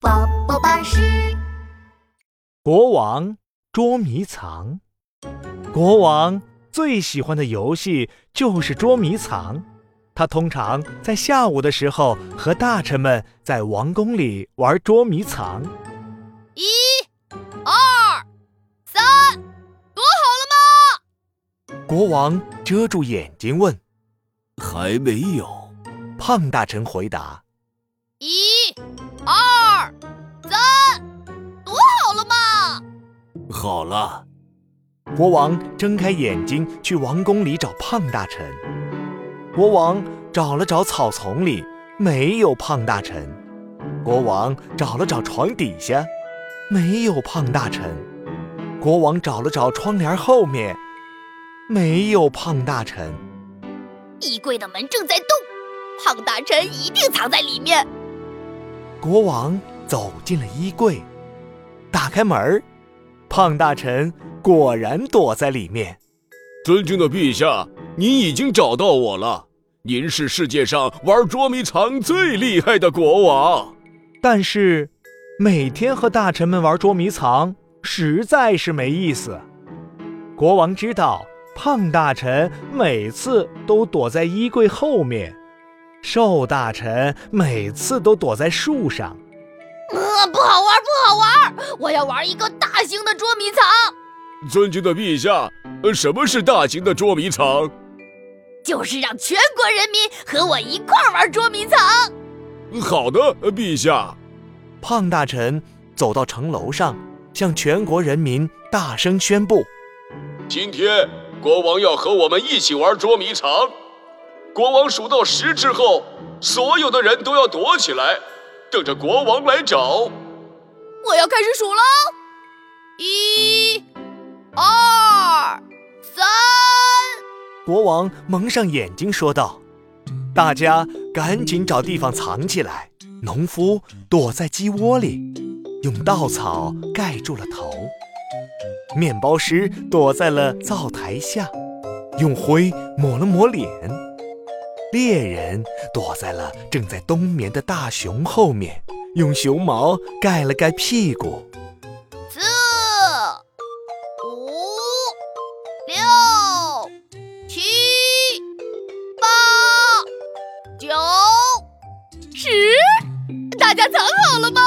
宝宝巴士。国王捉迷藏。国王最喜欢的游戏就是捉迷藏。他通常在下午的时候和大臣们在王宫里玩捉迷藏。一、二、三，躲好了吗？国王遮住眼睛问。还没有。胖大臣回答。一、好了。国王睁开眼睛去王宫里找胖大臣。国王找了找草丛里，没有胖大臣。国王找了找床底下，没有胖大臣。国王找了找窗帘后面，没有胖大臣。衣柜的门正在动，胖大臣一定藏在里面。国王走进了衣柜，打开门胖大臣果然躲在里面。尊敬的陛下。您已经找到我了，您是世界上玩捉迷藏最厉害的国王。但是，每天和大臣们玩捉迷藏实在是没意思。国王知道胖大臣每次都躲在衣柜后面，瘦大臣每次都躲在树上。呃，不好玩，不好玩！我要玩一个大型的捉迷藏。尊敬的陛下，什么是大型的捉迷藏？就是让全国人民和我一块玩捉迷藏。好的，陛下。胖大臣走到城楼上，向全国人民大声宣布：今天国王要和我们一起玩捉迷藏。国王数到十之后，所有的人都要躲起来，等着国王来找。我要开始数喽，一、二、三。国王蒙上眼睛说道：“大家赶紧找地方藏起来。”农夫躲在鸡窝里，用稻草盖住了头；面包师躲在了灶台下，用灰抹了抹脸；猎人躲在了正在冬眠的大熊后面，用熊毛盖了盖屁股。大家藏好了吗？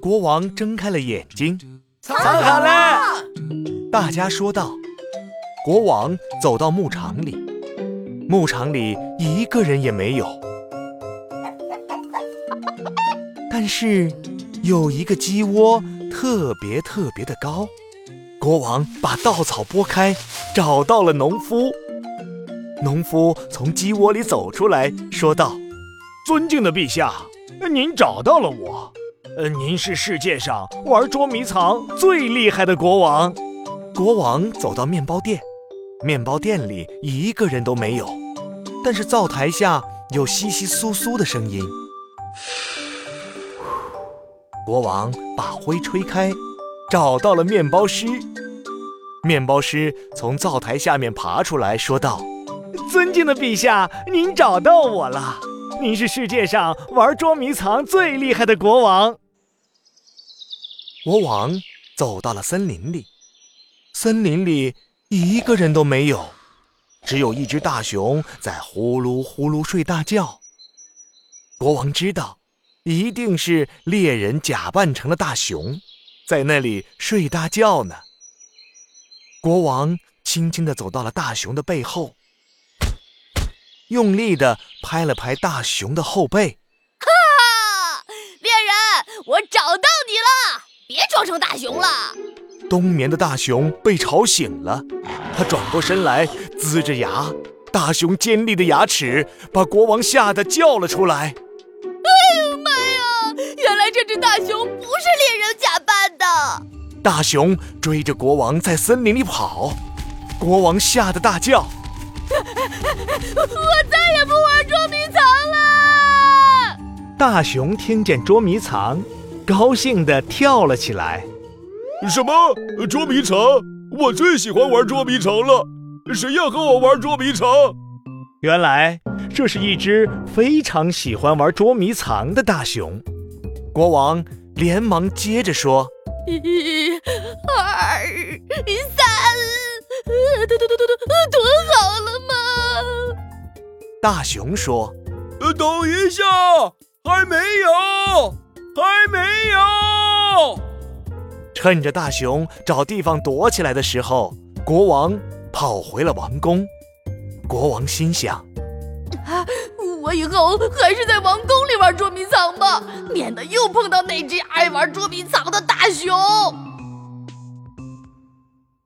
国王睁开了眼睛，藏好了。大家说道。国王走到牧场里，牧场里一个人也没有。但是有一个鸡窝特别特别的高。国王把稻草拨开，找到了农夫。农夫从鸡窝里走出来说道：“尊敬的陛下。”您找到了我，呃，您是世界上玩捉迷藏最厉害的国王。国王走到面包店，面包店里一个人都没有，但是灶台下有窸窸窣窣的声音。国王把灰吹开，找到了面包师。面包师从灶台下面爬出来说道：“尊敬的陛下，您找到我了。”您是世界上玩捉迷藏最厉害的国王。国王走到了森林里，森林里一个人都没有，只有一只大熊在呼噜呼噜睡大觉。国王知道，一定是猎人假扮成了大熊，在那里睡大觉呢。国王轻轻地走到了大熊的背后。用力地拍了拍大熊的后背，哈！猎人，我找到你了！别装成大熊了。冬眠的大熊被吵醒了，他转过身来，呲着牙。大熊尖利的牙齿把国王吓得叫了出来。哎呦妈呀！原来这只大熊不是猎人假扮的。大熊追着国王在森林里跑，国王吓得大叫。我再也不玩捉迷藏了。大熊听见捉迷藏，高兴地跳了起来。什么捉迷藏？我最喜欢玩捉迷藏了。谁要和我玩捉迷藏？原来这是一只非常喜欢玩捉迷藏的大熊。国王连忙接着说：“一、二、三，蹲蹲蹲蹲大熊说：“等一下，还没有，还没有。”趁着大熊找地方躲起来的时候，国王跑回了王宫。国王心想：“啊，我以后还是在王宫里玩捉迷藏吧，免得又碰到那只爱玩捉迷藏的大熊。”